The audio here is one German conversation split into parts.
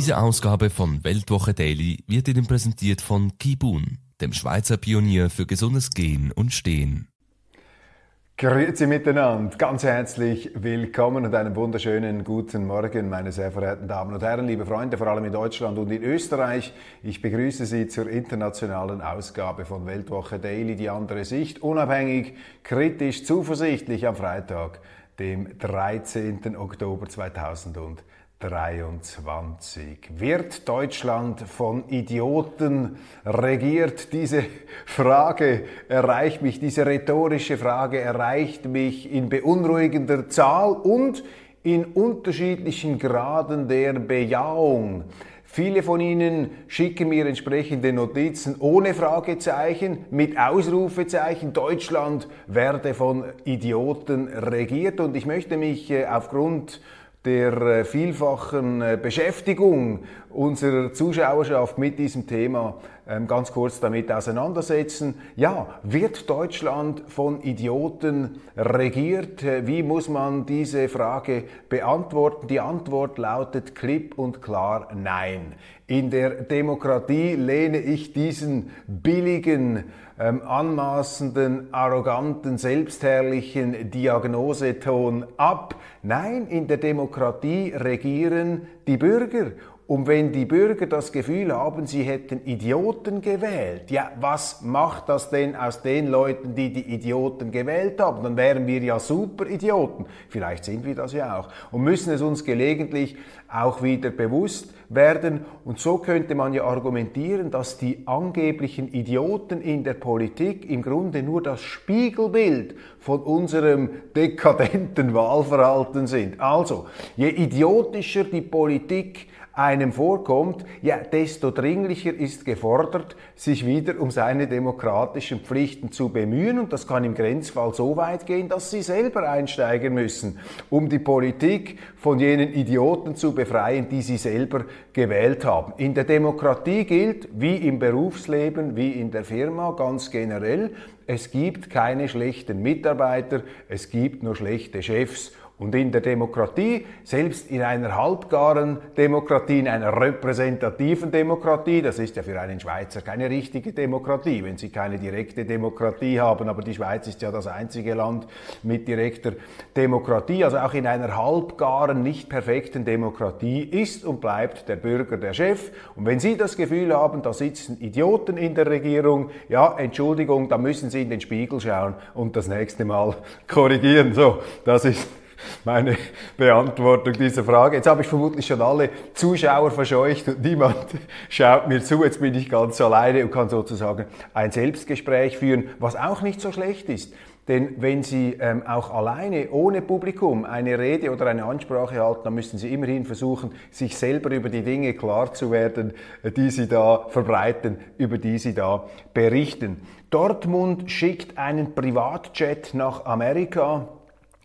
Diese Ausgabe von Weltwoche Daily wird Ihnen präsentiert von Kibun, dem Schweizer Pionier für gesundes Gehen und Stehen. Grüezi miteinander, ganz herzlich willkommen und einen wunderschönen guten Morgen, meine sehr verehrten Damen und Herren, liebe Freunde, vor allem in Deutschland und in Österreich. Ich begrüße Sie zur internationalen Ausgabe von Weltwoche Daily, die andere Sicht, unabhängig, kritisch, zuversichtlich am Freitag, dem 13. Oktober 2020. 23. Wird Deutschland von Idioten regiert? Diese Frage erreicht mich, diese rhetorische Frage erreicht mich in beunruhigender Zahl und in unterschiedlichen Graden der Bejahung. Viele von Ihnen schicken mir entsprechende Notizen ohne Fragezeichen, mit Ausrufezeichen. Deutschland werde von Idioten regiert und ich möchte mich äh, aufgrund der äh, vielfachen äh, Beschäftigung unserer Zuschauerschaft mit diesem Thema ähm, ganz kurz damit auseinandersetzen. Ja, wird Deutschland von Idioten regiert? Äh, wie muss man diese Frage beantworten? Die Antwort lautet klipp und klar Nein. In der Demokratie lehne ich diesen billigen, ähm, anmaßenden, arroganten, selbstherrlichen Diagnoseton ab. Nein, in der Demokratie regieren die Bürger und wenn die Bürger das Gefühl haben, sie hätten Idioten gewählt, ja, was macht das denn aus den Leuten, die die Idioten gewählt haben? Dann wären wir ja super Idioten. Vielleicht sind wir das ja auch. Und müssen es uns gelegentlich auch wieder bewusst werden. Und so könnte man ja argumentieren, dass die angeblichen Idioten in der Politik im Grunde nur das Spiegelbild von unserem dekadenten Wahlverhalten sind. Also, je idiotischer die Politik einem vorkommt, ja, desto dringlicher ist gefordert, sich wieder um seine demokratischen Pflichten zu bemühen. Und das kann im Grenzfall so weit gehen, dass sie selber einsteigen müssen, um die Politik von jenen Idioten zu befreien, die sie selber gewählt haben. In der Demokratie gilt, wie im Berufsleben, wie in der Firma ganz generell, es gibt keine schlechten Mitarbeiter, es gibt nur schlechte Chefs. Und in der Demokratie, selbst in einer halbgaren Demokratie, in einer repräsentativen Demokratie, das ist ja für einen Schweizer keine richtige Demokratie, wenn Sie keine direkte Demokratie haben, aber die Schweiz ist ja das einzige Land mit direkter Demokratie, also auch in einer halbgaren, nicht perfekten Demokratie ist und bleibt der Bürger der Chef. Und wenn Sie das Gefühl haben, da sitzen Idioten in der Regierung, ja, Entschuldigung, da müssen Sie in den Spiegel schauen und das nächste Mal korrigieren. So, das ist meine Beantwortung dieser Frage. Jetzt habe ich vermutlich schon alle Zuschauer verscheucht und niemand schaut mir zu. Jetzt bin ich ganz alleine und kann sozusagen ein Selbstgespräch führen, was auch nicht so schlecht ist. Denn wenn Sie ähm, auch alleine, ohne Publikum, eine Rede oder eine Ansprache halten, dann müssen Sie immerhin versuchen, sich selber über die Dinge klar zu werden, die Sie da verbreiten, über die Sie da berichten. Dortmund schickt einen Privatjet nach Amerika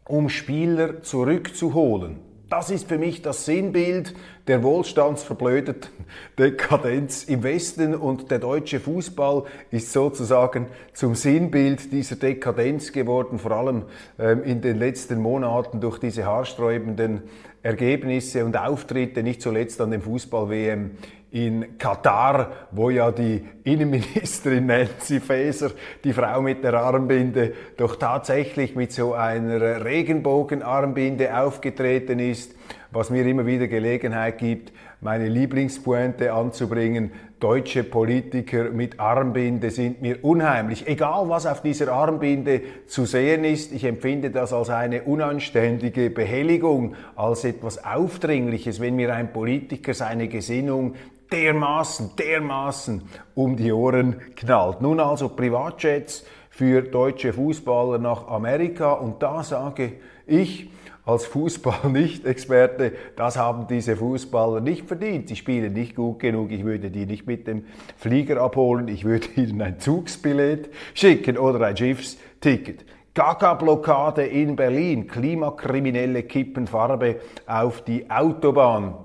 um Spieler zurückzuholen. Das ist für mich das Sinnbild der wohlstandsverblödeten Dekadenz im Westen und der deutsche Fußball ist sozusagen zum Sinnbild dieser Dekadenz geworden, vor allem ähm, in den letzten Monaten durch diese haarsträubenden Ergebnisse und Auftritte, nicht zuletzt an dem Fußball-WM in Katar, wo ja die Innenministerin Nancy Faeser, die Frau mit der Armbinde, doch tatsächlich mit so einer Regenbogenarmbinde aufgetreten ist, was mir immer wieder Gelegenheit gibt, meine Lieblingspointe anzubringen. Deutsche Politiker mit Armbinde sind mir unheimlich. Egal was auf dieser Armbinde zu sehen ist, ich empfinde das als eine unanständige Behelligung, als etwas Aufdringliches, wenn mir ein Politiker seine Gesinnung dermaßen, dermaßen um die Ohren knallt. Nun also Privatjets für deutsche Fußballer nach Amerika. Und da sage ich, als Fußball-Nicht-Experte, das haben diese Fußballer nicht verdient. Sie spielen nicht gut genug. Ich würde die nicht mit dem Flieger abholen. Ich würde ihnen ein Zugsbillett schicken oder ein Schiffsticket. Gaga-Blockade in Berlin. Klimakriminelle kippen Farbe auf die Autobahn.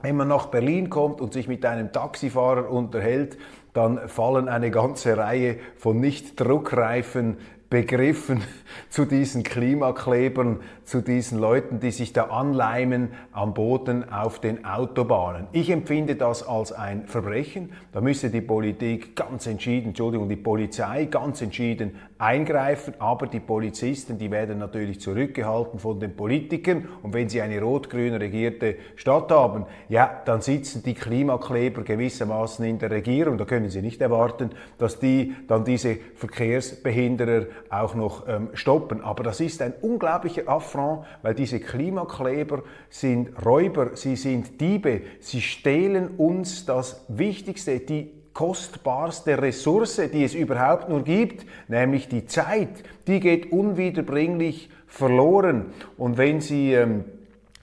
Wenn man nach Berlin kommt und sich mit einem Taxifahrer unterhält, dann fallen eine ganze Reihe von nicht druckreifen Begriffen zu diesen Klimaklebern, zu diesen Leuten, die sich da anleimen am Boden auf den Autobahnen. Ich empfinde das als ein Verbrechen. Da müsste die Politik ganz entschieden, Entschuldigung, die Polizei ganz entschieden eingreifen, aber die Polizisten, die werden natürlich zurückgehalten von den Politikern und wenn sie eine rot-grün regierte Stadt haben, ja, dann sitzen die Klimakleber gewissermaßen in der Regierung. Da können sie nicht erwarten, dass die dann diese Verkehrsbehinderer auch noch ähm, stoppen. Aber das ist ein unglaublicher Affront, weil diese Klimakleber sind Räuber, sie sind Diebe, sie stehlen uns das Wichtigste, die kostbarste Ressource, die es überhaupt nur gibt, nämlich die Zeit. Die geht unwiederbringlich verloren. Und wenn sie ähm,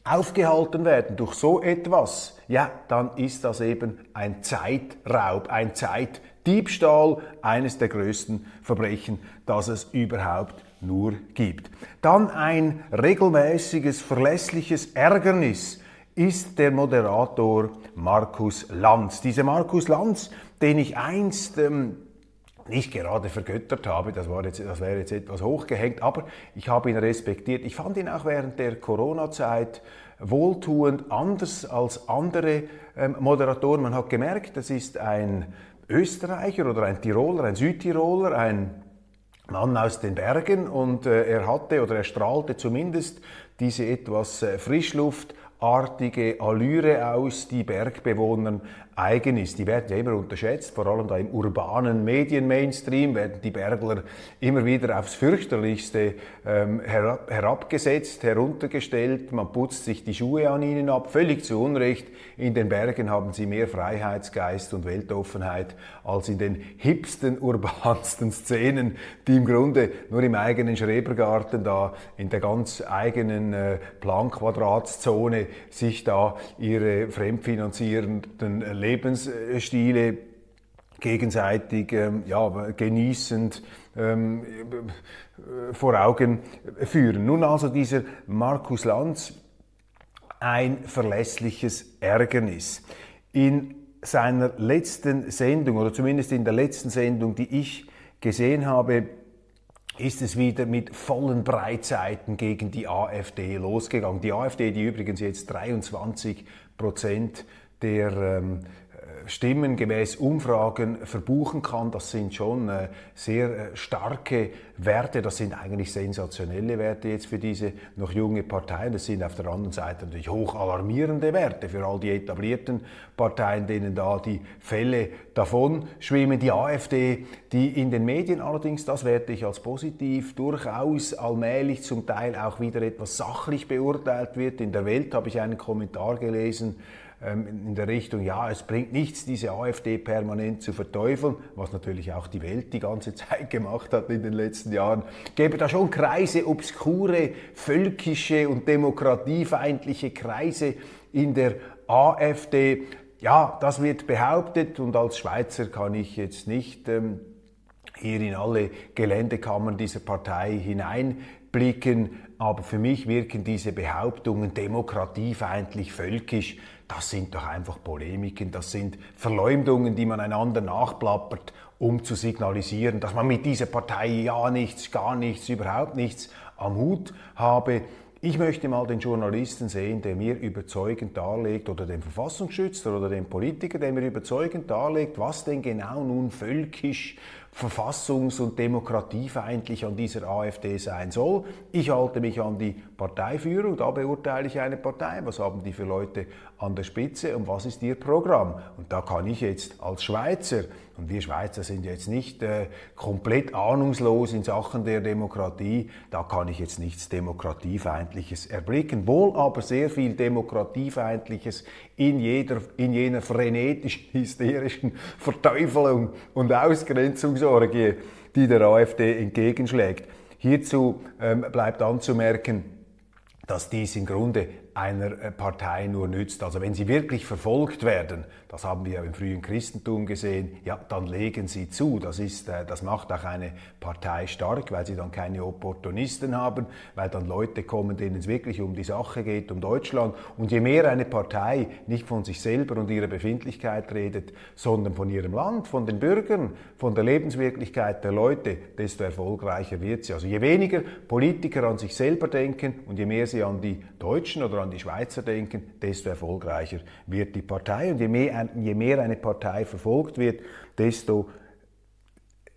aufgehalten werden durch so etwas, ja, dann ist das eben ein Zeitraub, ein Zeitdiebstahl, eines der größten Verbrechen, das es überhaupt nur gibt. Dann ein regelmäßiges, verlässliches Ärgernis ist der Moderator Markus Lanz. Dieser Markus Lanz, den ich einst ähm, nicht gerade vergöttert habe, das, war jetzt, das wäre jetzt etwas hochgehängt, aber ich habe ihn respektiert. Ich fand ihn auch während der Corona-Zeit wohltuend, anders als andere ähm, Moderatoren. Man hat gemerkt, das ist ein Österreicher oder ein Tiroler, ein Südtiroler, ein Mann aus den Bergen und äh, er hatte oder er strahlte zumindest diese etwas äh, Frischluftartige Allüre aus, die Bergbewohnern eigen ist. Die werden ja immer unterschätzt, vor allem da im urbanen Medien-Mainstream werden die Bergler immer wieder aufs fürchterlichste ähm, herab, herabgesetzt, heruntergestellt. Man putzt sich die Schuhe an ihnen ab, völlig zu Unrecht. In den Bergen haben sie mehr Freiheitsgeist und Weltoffenheit als in den hipsten, urbansten Szenen, die im Grunde nur im eigenen Schrebergarten da in der ganz eigenen äh, Planquadratszone sich da ihre fremdfinanzierenden Lebensstile gegenseitig ähm, ja, genießend ähm, vor Augen führen. Nun also dieser Markus Lanz, ein verlässliches Ärgernis. In seiner letzten Sendung, oder zumindest in der letzten Sendung, die ich gesehen habe, ist es wieder mit vollen Breitseiten gegen die AfD losgegangen. Die AfD, die übrigens jetzt 23 Prozent der ähm, Stimmen gemäß Umfragen verbuchen kann. Das sind schon äh, sehr äh, starke Werte. Das sind eigentlich sensationelle Werte jetzt für diese noch junge Partei. Das sind auf der anderen Seite natürlich hoch alarmierende Werte für all die etablierten Parteien, denen da die Fälle davon schwimmen. Die AfD, die in den Medien allerdings, das werte ich als positiv, durchaus allmählich zum Teil auch wieder etwas sachlich beurteilt wird. In der Welt habe ich einen Kommentar gelesen, in der Richtung, ja, es bringt nichts, diese AfD permanent zu verteufeln, was natürlich auch die Welt die ganze Zeit gemacht hat in den letzten Jahren, gäbe da schon Kreise, obskure, völkische und demokratiefeindliche Kreise in der AfD. Ja, das wird behauptet und als Schweizer kann ich jetzt nicht ähm, hier in alle Geländekammern dieser Partei hineinblicken, aber für mich wirken diese Behauptungen demokratiefeindlich, völkisch das sind doch einfach Polemiken, das sind Verleumdungen, die man einander nachplappert, um zu signalisieren, dass man mit dieser Partei ja nichts, gar nichts, überhaupt nichts am Hut habe. Ich möchte mal den Journalisten sehen, der mir überzeugend darlegt, oder den Verfassungsschützer oder den Politiker, der mir überzeugend darlegt, was denn genau nun völkisch verfassungs- und demokratiefeindlich an dieser AfD sein soll. Ich halte mich an die Parteiführung, da beurteile ich eine Partei, was haben die für Leute an der Spitze und was ist ihr Programm. Und da kann ich jetzt als Schweizer Und wir Schweizer sind jetzt nicht äh, komplett ahnungslos in Sachen der Demokratie. Da kann ich jetzt nichts Demokratiefeindliches erblicken. Wohl aber sehr viel Demokratiefeindliches in, jeder, in jener frenetischen, hysterischen Verteufelung und Ausgrenzungsorgie, die der AfD entgegenschlägt. Hierzu ähm, bleibt anzumerken, dass dies im Grunde einer äh, Partei nur nützt. Also wenn sie wirklich verfolgt werden, das haben wir im frühen Christentum gesehen, ja, dann legen sie zu. Das, ist, äh, das macht auch eine Partei stark, weil sie dann keine Opportunisten haben, weil dann Leute kommen, denen es wirklich um die Sache geht, um Deutschland. Und je mehr eine Partei nicht von sich selber und ihrer Befindlichkeit redet, sondern von ihrem Land, von den Bürgern, von der Lebenswirklichkeit der Leute, desto erfolgreicher wird sie. Also je weniger Politiker an sich selber denken und je mehr sie an die Deutschen oder an die Schweizer denken, desto erfolgreicher wird die Partei. Und je mehr, je mehr eine Partei verfolgt wird, desto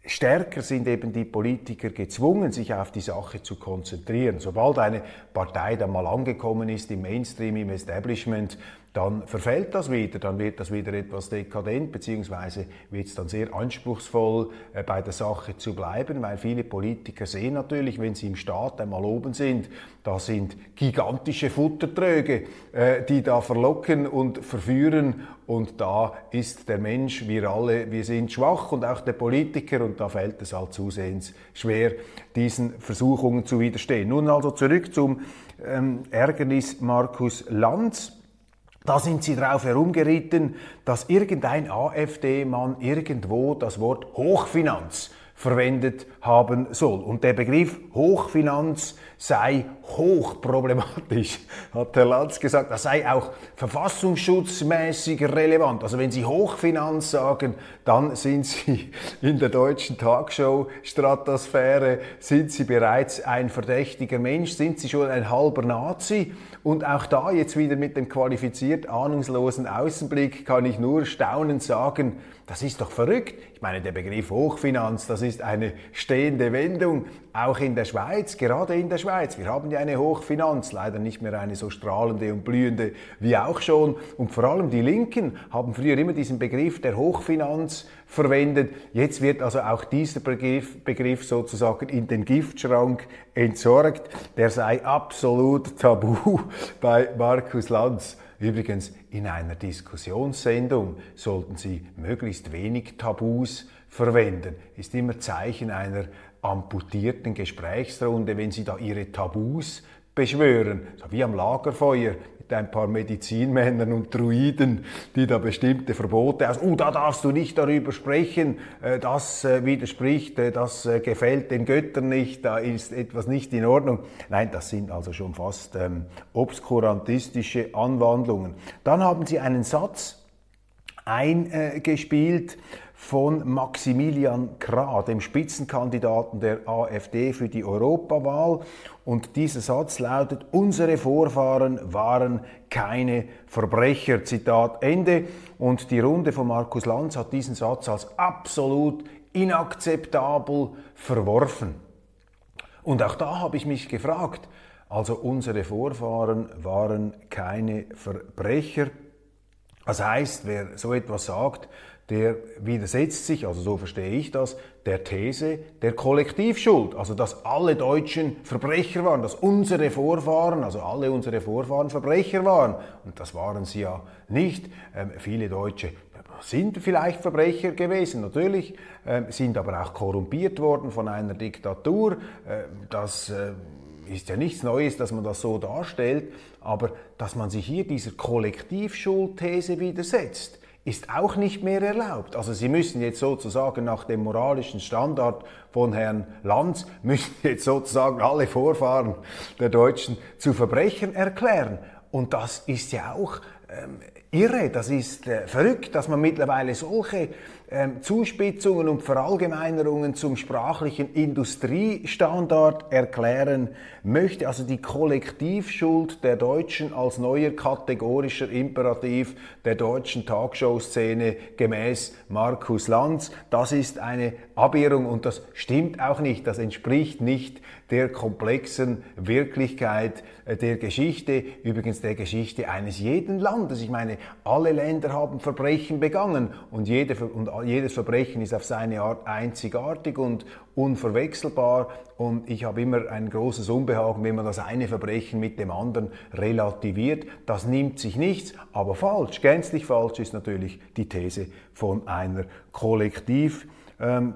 stärker sind eben die Politiker gezwungen, sich auf die Sache zu konzentrieren. Sobald eine Partei dann mal angekommen ist im Mainstream, im Establishment, dann verfällt das wieder, dann wird das wieder etwas dekadent, beziehungsweise wird es dann sehr anspruchsvoll, äh, bei der Sache zu bleiben, weil viele Politiker sehen natürlich, wenn sie im Staat einmal oben sind, da sind gigantische Futtertröge, äh, die da verlocken und verführen und da ist der Mensch, wir alle, wir sind schwach und auch der Politiker und da fällt es halt zusehends schwer, diesen Versuchungen zu widerstehen. Nun also zurück zum ähm, Ärgernis Markus Lanz. Da sind sie drauf herumgeritten, dass irgendein AfD-Mann irgendwo das Wort Hochfinanz verwendet haben soll. Und der Begriff Hochfinanz sei hochproblematisch, hat Herr Lanz gesagt. Das sei auch verfassungsschutzmäßig relevant. Also wenn Sie Hochfinanz sagen, dann sind Sie in der deutschen Talkshow-Stratosphäre, sind Sie bereits ein verdächtiger Mensch, sind Sie schon ein halber Nazi. Und auch da jetzt wieder mit dem qualifiziert ahnungslosen Außenblick kann ich nur staunend sagen, das ist doch verrückt. Ich meine, der Begriff Hochfinanz, das ist eine stehende Wendung, auch in der Schweiz, gerade in der Schweiz. Wir haben ja eine Hochfinanz, leider nicht mehr eine so strahlende und blühende wie auch schon. Und vor allem die Linken haben früher immer diesen Begriff der Hochfinanz verwendet. Jetzt wird also auch dieser Begriff, Begriff sozusagen in den Giftschrank entsorgt. Der sei absolut tabu bei Markus Lanz. Übrigens, in einer Diskussionssendung sollten Sie möglichst wenig Tabus verwenden. Ist immer Zeichen einer amputierten Gesprächsrunde, wenn Sie da Ihre Tabus beschwören, so wie am Lagerfeuer mit ein paar Medizinmännern und Druiden, die da bestimmte Verbote aus, oh, da darfst du nicht darüber sprechen, äh, das äh, widerspricht, äh, das gefällt den Göttern nicht, da ist etwas nicht in Ordnung. Nein, das sind also schon fast ähm, obskurantistische Anwandlungen. Dann haben sie einen Satz eingespielt, von Maximilian Krah, dem Spitzenkandidaten der AfD für die Europawahl. Und dieser Satz lautet, unsere Vorfahren waren keine Verbrecher. Zitat Ende. Und die Runde von Markus Lanz hat diesen Satz als absolut inakzeptabel verworfen. Und auch da habe ich mich gefragt, also unsere Vorfahren waren keine Verbrecher. Das heißt, wer so etwas sagt, der widersetzt sich, also so verstehe ich das, der These der Kollektivschuld, also dass alle Deutschen Verbrecher waren, dass unsere Vorfahren, also alle unsere Vorfahren Verbrecher waren. Und das waren sie ja nicht. Ähm, viele Deutsche sind vielleicht Verbrecher gewesen, natürlich, äh, sind aber auch korrumpiert worden von einer Diktatur. Äh, das äh, ist ja nichts Neues, dass man das so darstellt, aber dass man sich hier dieser Kollektivschuldthese widersetzt, ist auch nicht mehr erlaubt. Also Sie müssen jetzt sozusagen nach dem moralischen Standard von Herrn Lanz, müssen jetzt sozusagen alle Vorfahren der Deutschen zu Verbrechern erklären. Und das ist ja auch ähm, irre, das ist äh, verrückt, dass man mittlerweile solche ähm, Zuspitzungen und Verallgemeinerungen zum sprachlichen Industriestandard erklären möchte. Also die Kollektivschuld der Deutschen als neuer kategorischer Imperativ der deutschen Talkshow-Szene gemäß Markus Lanz. Das ist eine Abirrung und das stimmt auch nicht. Das entspricht nicht der komplexen Wirklichkeit äh, der Geschichte, übrigens der Geschichte eines jeden Landes. Ich meine, alle Länder haben Verbrechen begangen und, jede, und jedes Verbrechen ist auf seine Art einzigartig und unverwechselbar und ich habe immer ein großes Unbehagen, wenn man das eine Verbrechen mit dem anderen relativiert. Das nimmt sich nichts, aber falsch, gänzlich falsch ist natürlich die These von einer Kollektivschuld. Ähm,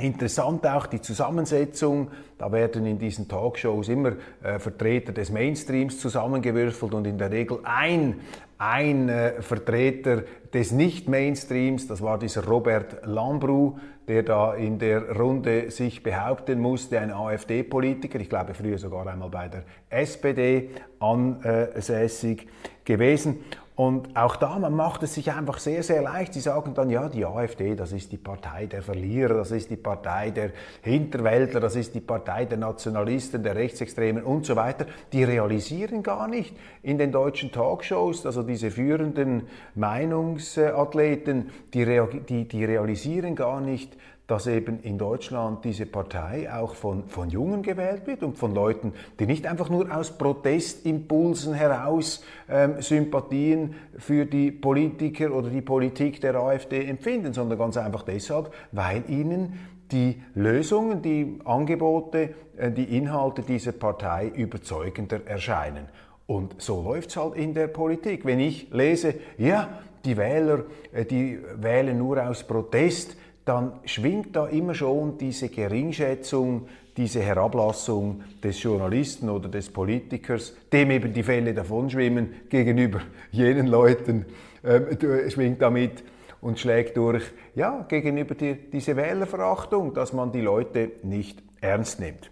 Interessant auch die Zusammensetzung. Da werden in diesen Talkshows immer äh, Vertreter des Mainstreams zusammengewürfelt und in der Regel ein, ein äh, Vertreter des Nicht-Mainstreams, das war dieser Robert Lambrou, der da in der Runde sich behaupten musste, ein AfD-Politiker, ich glaube früher sogar einmal bei der SPD ansässig gewesen. Und auch da, man macht es sich einfach sehr, sehr leicht. Sie sagen dann, ja, die AfD, das ist die Partei der Verlierer, das ist die Partei der Hinterwäldler, das ist die Partei der Nationalisten, der Rechtsextremen und so weiter. Die realisieren gar nicht in den deutschen Talkshows, also diese führenden Meinungsathleten, die, die, die realisieren gar nicht, dass eben in Deutschland diese Partei auch von, von Jungen gewählt wird und von Leuten, die nicht einfach nur aus Protestimpulsen heraus ähm, Sympathien für die Politiker oder die Politik der AfD empfinden, sondern ganz einfach deshalb, weil ihnen die Lösungen, die Angebote, äh, die Inhalte dieser Partei überzeugender erscheinen. Und so läuft es halt in der Politik. Wenn ich lese, ja, die Wähler, äh, die wählen nur aus Protest, dann schwingt da immer schon diese Geringschätzung, diese Herablassung des Journalisten oder des Politikers, dem eben die Fälle davonschwimmen, gegenüber jenen Leuten, äh, schwingt damit und schlägt durch, ja, gegenüber die, diese Wählerverachtung, dass man die Leute nicht ernst nimmt.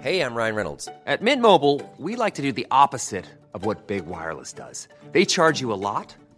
Hey, I'm Ryan Reynolds. At Mint Mobile, we like to do the opposite of what Big Wireless does. They charge you a lot.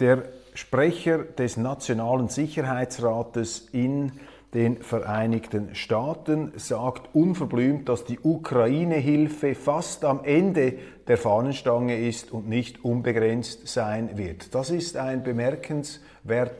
Der Sprecher des Nationalen Sicherheitsrates in den Vereinigten Staaten sagt unverblümt, dass die Ukraine-Hilfe fast am Ende der Fahnenstange ist und nicht unbegrenzt sein wird. Das ist ein bemerkenswerter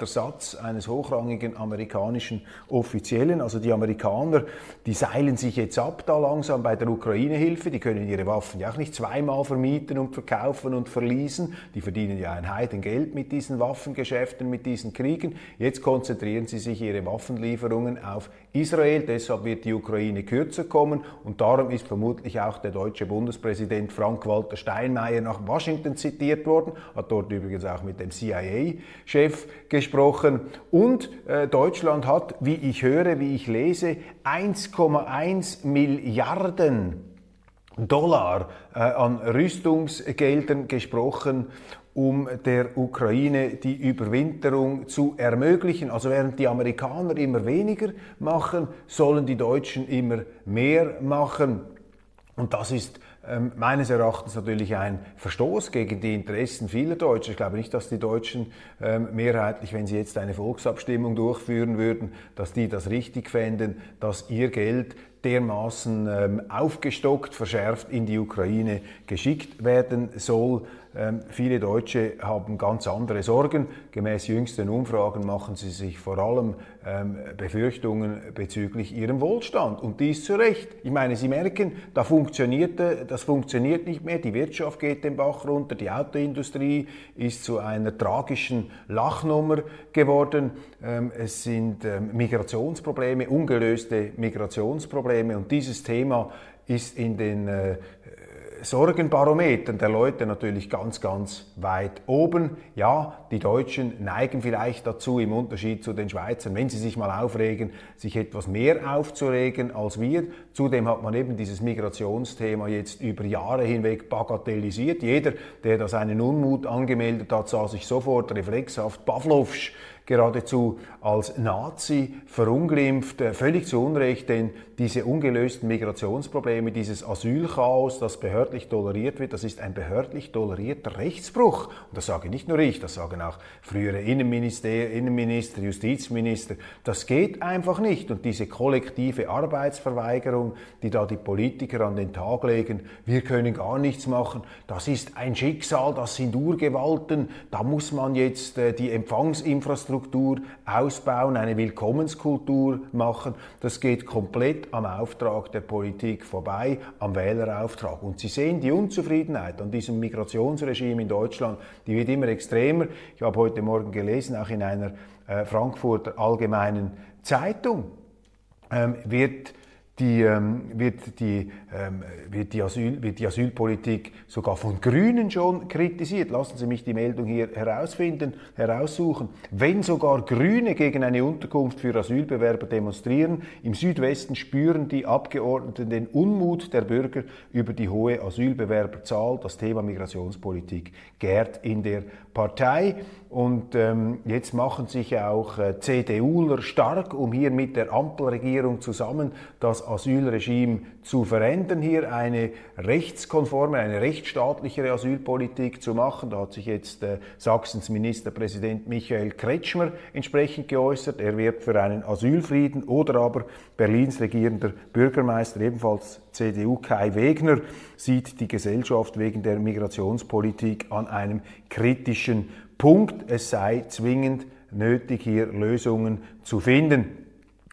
Satz eines hochrangigen amerikanischen Offiziellen. Also die Amerikaner, die seilen sich jetzt ab da langsam bei der Ukraine-Hilfe. Die können ihre Waffen ja auch nicht zweimal vermieten und verkaufen und verließen. Die verdienen ja ein Heidengeld mit diesen Waffengeschäften, mit diesen Kriegen. Jetzt konzentrieren sie sich ihre Waffenlieferungen auf Israel. Deshalb wird die Ukraine kürzer kommen und darum ist vermutlich auch der deutsche Bundespräsident Frank Walter Walter Steinmeier nach Washington zitiert worden, hat dort übrigens auch mit dem CIA-Chef gesprochen. Und äh, Deutschland hat, wie ich höre, wie ich lese, 1,1 Milliarden Dollar äh, an Rüstungsgeldern gesprochen, um der Ukraine die Überwinterung zu ermöglichen. Also während die Amerikaner immer weniger machen, sollen die Deutschen immer mehr machen. Und das ist meines Erachtens natürlich ein Verstoß gegen die Interessen vieler Deutscher. Ich glaube nicht, dass die Deutschen ähm, mehrheitlich, wenn sie jetzt eine Volksabstimmung durchführen würden, dass die das richtig fänden, dass ihr Geld dermaßen ähm, aufgestockt, verschärft in die Ukraine geschickt werden soll. Ähm, viele Deutsche haben ganz andere Sorgen. Gemäß jüngsten Umfragen machen sie sich vor allem ähm, Befürchtungen bezüglich ihrem Wohlstand. Und dies zu Recht. Ich meine, Sie merken, da funktioniert, das funktioniert nicht mehr. Die Wirtschaft geht den Bach runter. Die Autoindustrie ist zu einer tragischen Lachnummer geworden. Ähm, es sind Migrationsprobleme, ungelöste Migrationsprobleme. Und dieses Thema ist in den äh, Sorgenbarometern der Leute natürlich ganz, ganz weit oben. Ja, die Deutschen neigen vielleicht dazu, im Unterschied zu den Schweizern, wenn sie sich mal aufregen, sich etwas mehr aufzuregen als wir. Zudem hat man eben dieses Migrationsthema jetzt über Jahre hinweg bagatellisiert. Jeder, der da seinen Unmut angemeldet hat, sah sich sofort reflexhaft Pavlovsch geradezu als Nazi verunglimpft, äh, völlig zu Unrecht, denn diese ungelösten Migrationsprobleme, dieses Asylchaos, das behördlich toleriert wird, das ist ein behördlich tolerierter Rechtsbruch. Und das sage nicht nur ich, das sagen auch frühere Innenminister, Innenminister, Justizminister. Das geht einfach nicht. Und diese kollektive Arbeitsverweigerung, die da die Politiker an den Tag legen, wir können gar nichts machen, das ist ein Schicksal, das sind Urgewalten, da muss man jetzt äh, die Empfangsinfrastruktur Infrastruktur ausbauen, eine Willkommenskultur machen. Das geht komplett am Auftrag der Politik vorbei, am Wählerauftrag. Und Sie sehen die Unzufriedenheit an diesem Migrationsregime in Deutschland, die wird immer extremer. Ich habe heute Morgen gelesen, auch in einer äh, Frankfurter Allgemeinen Zeitung ähm, wird die, ähm, wird, die, ähm, wird, die Asyl, wird die Asylpolitik sogar von Grünen schon kritisiert. Lassen Sie mich die Meldung hier herausfinden, heraussuchen. Wenn sogar Grüne gegen eine Unterkunft für Asylbewerber demonstrieren, im Südwesten spüren die Abgeordneten den Unmut der Bürger über die hohe Asylbewerberzahl. Das Thema Migrationspolitik gärt in der Partei. Und ähm, jetzt machen sich auch äh, CDUler stark, um hier mit der Ampelregierung zusammen das Asylregime zu verändern, hier eine rechtskonforme, eine rechtsstaatlichere Asylpolitik zu machen. Da hat sich jetzt äh, Sachsens Ministerpräsident Michael Kretschmer entsprechend geäußert. Er wird für einen Asylfrieden oder aber Berlins regierender Bürgermeister, ebenfalls CDU Kai Wegner, sieht die Gesellschaft wegen der Migrationspolitik an einem kritischen Punkt. Es sei zwingend nötig, hier Lösungen zu finden.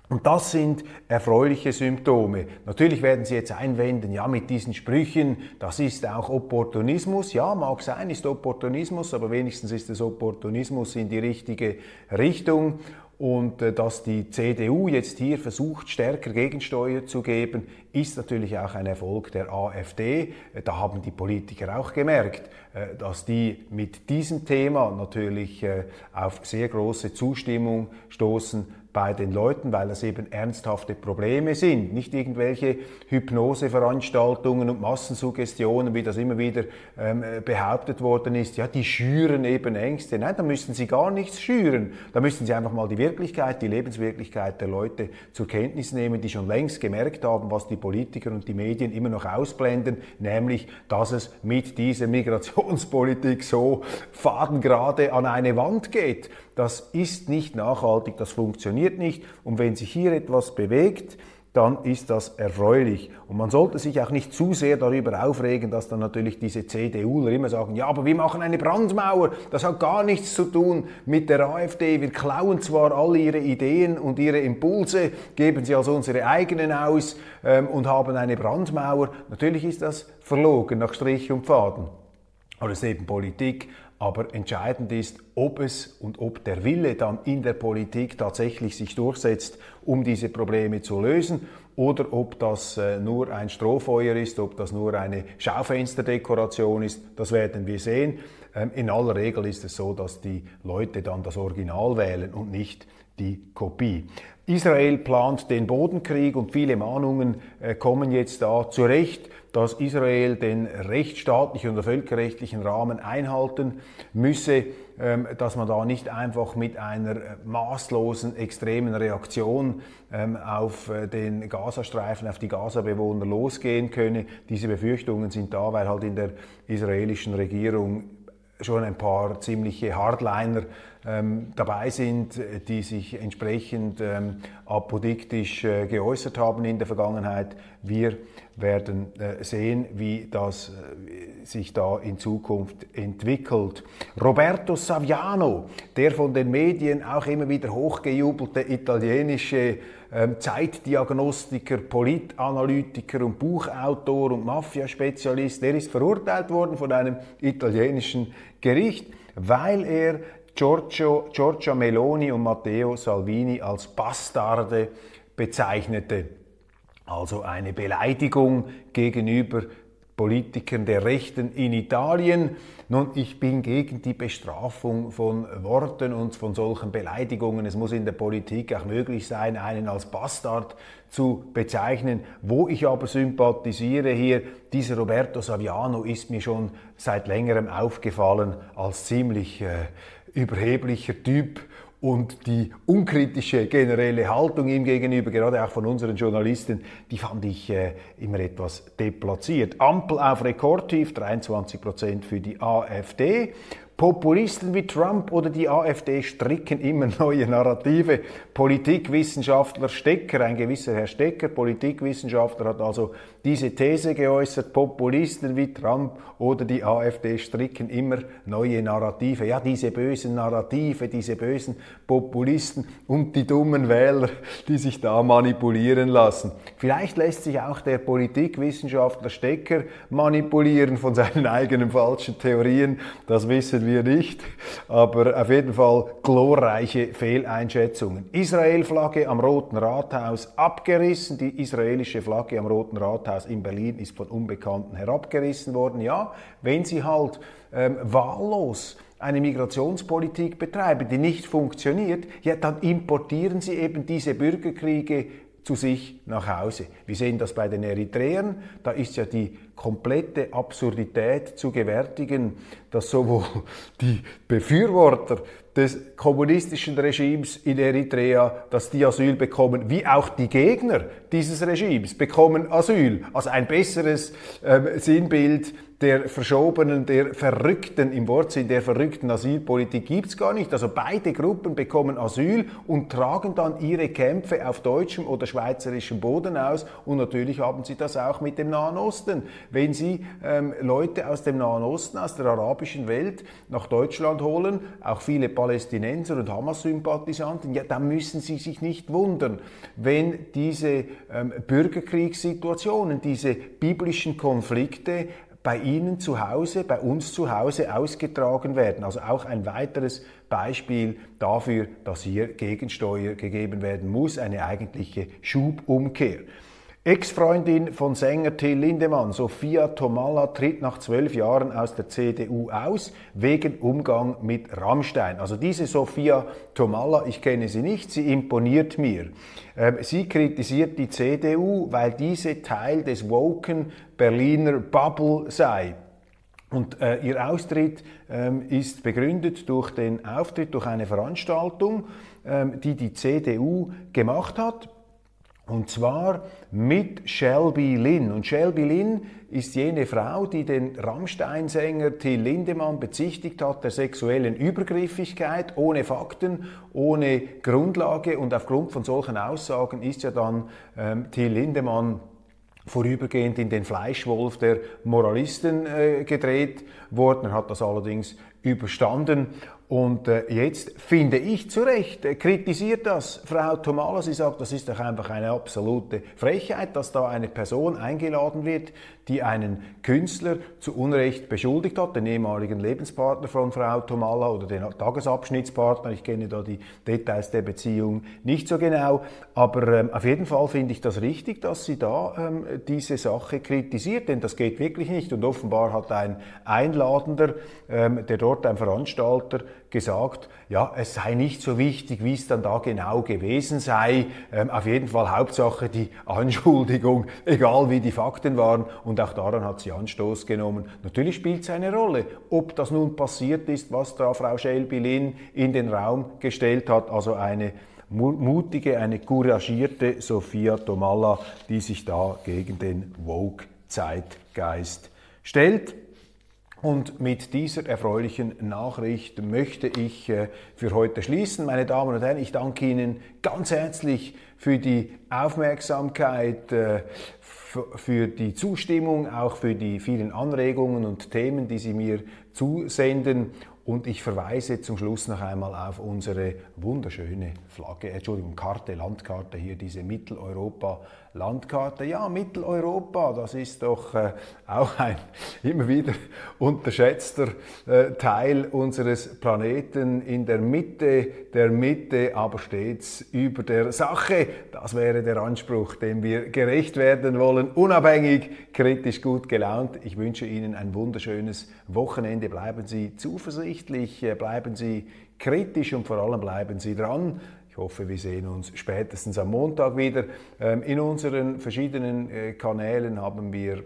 Und das sind erfreuliche Symptome. Natürlich werden Sie jetzt einwenden, ja, mit diesen Sprüchen, das ist auch Opportunismus. Ja, mag sein, ist Opportunismus, aber wenigstens ist es Opportunismus in die richtige Richtung. Und äh, dass die CDU jetzt hier versucht, stärker Gegensteuer zu geben, ist natürlich auch ein Erfolg der AfD. Äh, da haben die Politiker auch gemerkt, äh, dass die mit diesem Thema natürlich auf sehr große Zustimmung stoßen bei den Leuten, weil das eben ernsthafte Probleme sind, nicht irgendwelche Hypnoseveranstaltungen und Massensuggestionen, wie das immer wieder ähm, behauptet worden ist. Ja, die schüren eben Ängste. Nein, da müssen sie gar nichts schüren. Da müssen sie einfach mal die Wirklichkeit, die Lebenswirklichkeit der Leute zur Kenntnis nehmen, die schon längst gemerkt haben, was die Politiker und die Medien immer noch ausblenden, nämlich, dass es mit dieser Migrationspolitik so fadengerade an eine Wand geht. Das ist nicht nachhaltig, das funktioniert nicht. Und wenn sich hier etwas bewegt, dann ist das erfreulich. Und man sollte sich auch nicht zu sehr darüber aufregen, dass dann natürlich diese CDUler immer sagen, ja, aber wir machen eine Brandmauer, das hat gar nichts zu tun mit der AfD. Wir klauen zwar all ihre Ideen und ihre Impulse, geben sie als unsere eigenen aus ähm, und haben eine Brandmauer. Natürlich ist das verlogen nach Strich und Faden. Aber es ist eben Politik aber entscheidend ist, ob es und ob der Wille dann in der Politik tatsächlich sich durchsetzt, um diese Probleme zu lösen, oder ob das äh, nur ein Strohfeuer ist, ob das nur eine Schaufensterdekoration ist, das werden wir sehen. Ähm, in aller Regel ist es so, dass die Leute dann das Original wählen und nicht die Kopie. Israel plant den Bodenkrieg und viele Mahnungen äh, kommen jetzt da zurecht dass Israel den rechtsstaatlichen und völkerrechtlichen Rahmen einhalten müsse, ähm, dass man da nicht einfach mit einer äh, maßlosen, extremen Reaktion ähm, auf äh, den Gazastreifen, auf die Gaza-Bewohner losgehen könne. Diese Befürchtungen sind da, weil halt in der israelischen Regierung schon ein paar ziemliche Hardliner dabei sind, die sich entsprechend ähm, apodiktisch äh, geäußert haben in der Vergangenheit. Wir werden äh, sehen, wie das äh, sich da in Zukunft entwickelt. Roberto Saviano, der von den Medien auch immer wieder hochgejubelte italienische ähm, Zeitdiagnostiker, Politanalytiker und Buchautor und Mafiaspezialist, der ist verurteilt worden von einem italienischen Gericht, weil er Giorgio, Giorgia Meloni und Matteo Salvini als Bastarde bezeichnete. Also eine Beleidigung gegenüber Politikern der Rechten in Italien. Nun, ich bin gegen die Bestrafung von Worten und von solchen Beleidigungen. Es muss in der Politik auch möglich sein, einen als Bastard zu bezeichnen. Wo ich aber sympathisiere hier, dieser Roberto Saviano ist mir schon seit längerem aufgefallen als ziemlich äh, überheblicher Typ und die unkritische generelle Haltung ihm gegenüber, gerade auch von unseren Journalisten, die fand ich äh, immer etwas deplatziert. Ampel auf Rekordtief, 23 Prozent für die AfD. Populisten wie Trump oder die AfD stricken immer neue Narrative. Politikwissenschaftler Stecker, ein gewisser Herr Stecker, Politikwissenschaftler, hat also diese These geäußert, Populisten wie Trump oder die AfD stricken immer neue Narrative. Ja, diese bösen Narrative, diese bösen Populisten und die dummen Wähler, die sich da manipulieren lassen. Vielleicht lässt sich auch der Politikwissenschaftler Stecker manipulieren von seinen eigenen falschen Theorien, das wissen wir nicht, aber auf jeden Fall glorreiche Fehleinschätzungen. Israel-Flagge am Roten Rathaus abgerissen, die israelische Flagge am Roten Rathaus Rathaus in Berlin ist von Unbekannten herabgerissen worden. Ja, wenn sie halt ähm, wahllos eine Migrationspolitik betreiben, die nicht funktioniert, ja, dann importieren sie eben diese Bürgerkriege zu sich nach Hause. Wir sehen das bei den Eritreern, da ist ja die komplette Absurdität zu gewärtigen, dass sowohl die Befürworter des kommunistischen Regimes in Eritrea, dass die Asyl bekommen, wie auch die Gegner dieses Regimes bekommen Asyl. Also ein besseres äh, Sinnbild der verschobenen, der verrückten, im Wortsinn der verrückten Asylpolitik gibt's gar nicht. Also beide Gruppen bekommen Asyl und tragen dann ihre Kämpfe auf deutschem oder schweizerischem Boden aus. Und natürlich haben sie das auch mit dem Nahen Osten. Wenn sie ähm, Leute aus dem Nahen Osten, aus der arabischen Welt nach Deutschland holen, auch viele Palästinenser und Hamas-Sympathisanten, ja, dann müssen sie sich nicht wundern, wenn diese ähm, Bürgerkriegssituationen, diese biblischen Konflikte bei Ihnen zu Hause, bei uns zu Hause ausgetragen werden. Also auch ein weiteres Beispiel dafür, dass hier Gegensteuer gegeben werden muss, eine eigentliche Schubumkehr. Ex-Freundin von Sänger Till Lindemann, Sophia Tomalla, tritt nach zwölf Jahren aus der CDU aus, wegen Umgang mit Rammstein. Also diese Sophia Tomalla, ich kenne sie nicht, sie imponiert mir. Ähm, sie kritisiert die CDU, weil diese Teil des woken Berliner Bubble sei. Und äh, ihr Austritt ähm, ist begründet durch den Auftritt, durch eine Veranstaltung, ähm, die die CDU gemacht hat und zwar mit Shelby Lynn. Und Shelby Lynn ist jene Frau, die den Rammstein-Sänger Till Lindemann bezichtigt hat der sexuellen Übergriffigkeit, ohne Fakten, ohne Grundlage. Und aufgrund von solchen Aussagen ist ja dann ähm, Till Lindemann vorübergehend in den Fleischwolf der Moralisten äh, gedreht worden. Er hat das allerdings überstanden und äh, jetzt finde ich zu Recht, äh, kritisiert das Frau Tomala. Sie sagt, das ist doch einfach eine absolute Frechheit, dass da eine Person eingeladen wird, die einen Künstler zu Unrecht beschuldigt hat, den ehemaligen Lebenspartner von Frau Tomala oder den Tagesabschnittspartner. Ich kenne da die Details der Beziehung nicht so genau. Aber ähm, auf jeden Fall finde ich das richtig, dass sie da ähm, diese Sache kritisiert, denn das geht wirklich nicht. Und offenbar hat ein Einladender, ähm, der dort ein Veranstalter, gesagt, ja, es sei nicht so wichtig, wie es dann da genau gewesen sei. Ähm, auf jeden Fall Hauptsache die Anschuldigung, egal wie die Fakten waren. Und auch daran hat sie Anstoß genommen. Natürlich spielt es eine Rolle, ob das nun passiert ist, was da Frau Schelbilin in den Raum gestellt hat. Also eine mutige, eine couragierte Sophia Tomalla, die sich da gegen den Woke-Zeitgeist stellt. Und mit dieser erfreulichen Nachricht möchte ich äh, für heute schließen. Meine Damen und Herren, ich danke Ihnen ganz herzlich für die Aufmerksamkeit, äh, für die Zustimmung, auch für die vielen Anregungen und Themen, die Sie mir zusenden. Und ich verweise zum Schluss noch einmal auf unsere wunderschöne Flagge, Entschuldigung, Karte, Landkarte, hier diese Mitteleuropa-Landkarte. Ja, Mitteleuropa, das ist doch äh, auch ein immer wieder unterschätzter äh, Teil unseres Planeten. In der Mitte der Mitte, aber stets über der Sache. Das wäre der Anspruch, dem wir gerecht werden wollen. Unabhängig, kritisch, gut gelaunt. Ich wünsche Ihnen ein wunderschönes Wochenende. Bleiben Sie zuversichtlich, äh, bleiben Sie kritisch und vor allem bleiben Sie dran. Ich hoffe, wir sehen uns spätestens am Montag wieder. Ähm, in unseren verschiedenen äh, Kanälen haben wir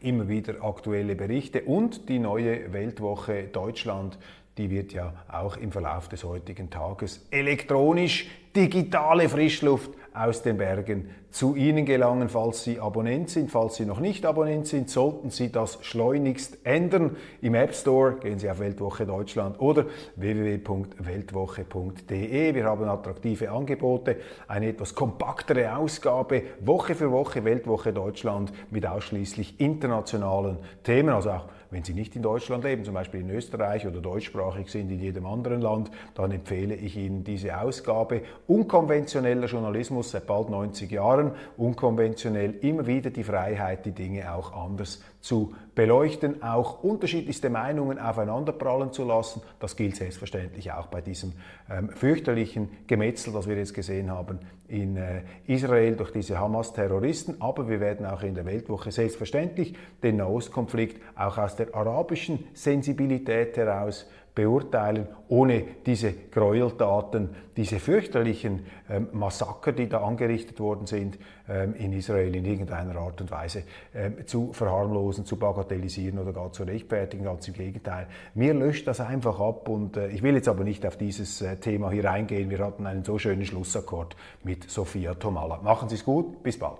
immer wieder aktuelle Berichte und die neue Weltwoche Deutschland, die wird ja auch im Verlauf des heutigen Tages elektronisch digitale Frischluft aus den Bergen zu Ihnen gelangen, falls Sie Abonnent sind. Falls Sie noch nicht Abonnent sind, sollten Sie das schleunigst ändern. Im App Store gehen Sie auf Weltwoche Deutschland oder www.weltwoche.de. Wir haben attraktive Angebote, eine etwas kompaktere Ausgabe, Woche für Woche Weltwoche Deutschland mit ausschließlich internationalen Themen, also auch wenn Sie nicht in Deutschland leben, zum Beispiel in Österreich oder deutschsprachig sind in jedem anderen Land, dann empfehle ich Ihnen diese Ausgabe. Unkonventioneller Journalismus seit bald 90 Jahren, unkonventionell immer wieder die Freiheit, die Dinge auch anders zu beleuchten, auch unterschiedlichste Meinungen aufeinanderprallen zu lassen. Das gilt selbstverständlich auch bei diesem ähm, fürchterlichen Gemetzel, das wir jetzt gesehen haben in äh, Israel durch diese Hamas-Terroristen. Aber wir werden auch in der Weltwoche selbstverständlich den Nahostkonflikt auch aus der arabischen Sensibilität heraus beurteilen, ohne diese Gräueltaten, diese fürchterlichen ähm, Massaker, die da angerichtet worden sind ähm, in Israel in irgendeiner Art und Weise ähm, zu verharmlosen, zu bagatellisieren oder gar zu rechtfertigen. Ganz im Gegenteil. Mir löscht das einfach ab und äh, ich will jetzt aber nicht auf dieses äh, Thema hier eingehen. Wir hatten einen so schönen Schlussakkord mit Sophia Tomala. Machen Sie es gut, bis bald.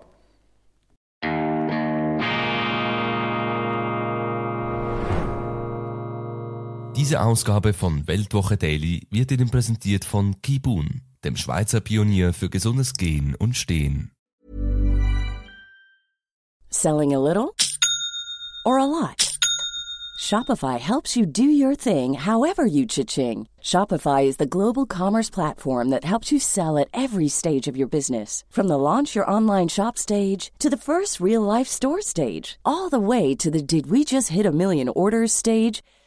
Diese Ausgabe von Weltwoche Daily wird Ihnen präsentiert von Kibun, dem Schweizer Pionier für gesundes Gehen und Stehen. Selling a little or a lot? Shopify helps you do your thing however you cha-ching. Shopify is the global commerce platform that helps you sell at every stage of your business. From the launch your online shop stage to the first real life store stage, all the way to the did we just hit a million orders stage.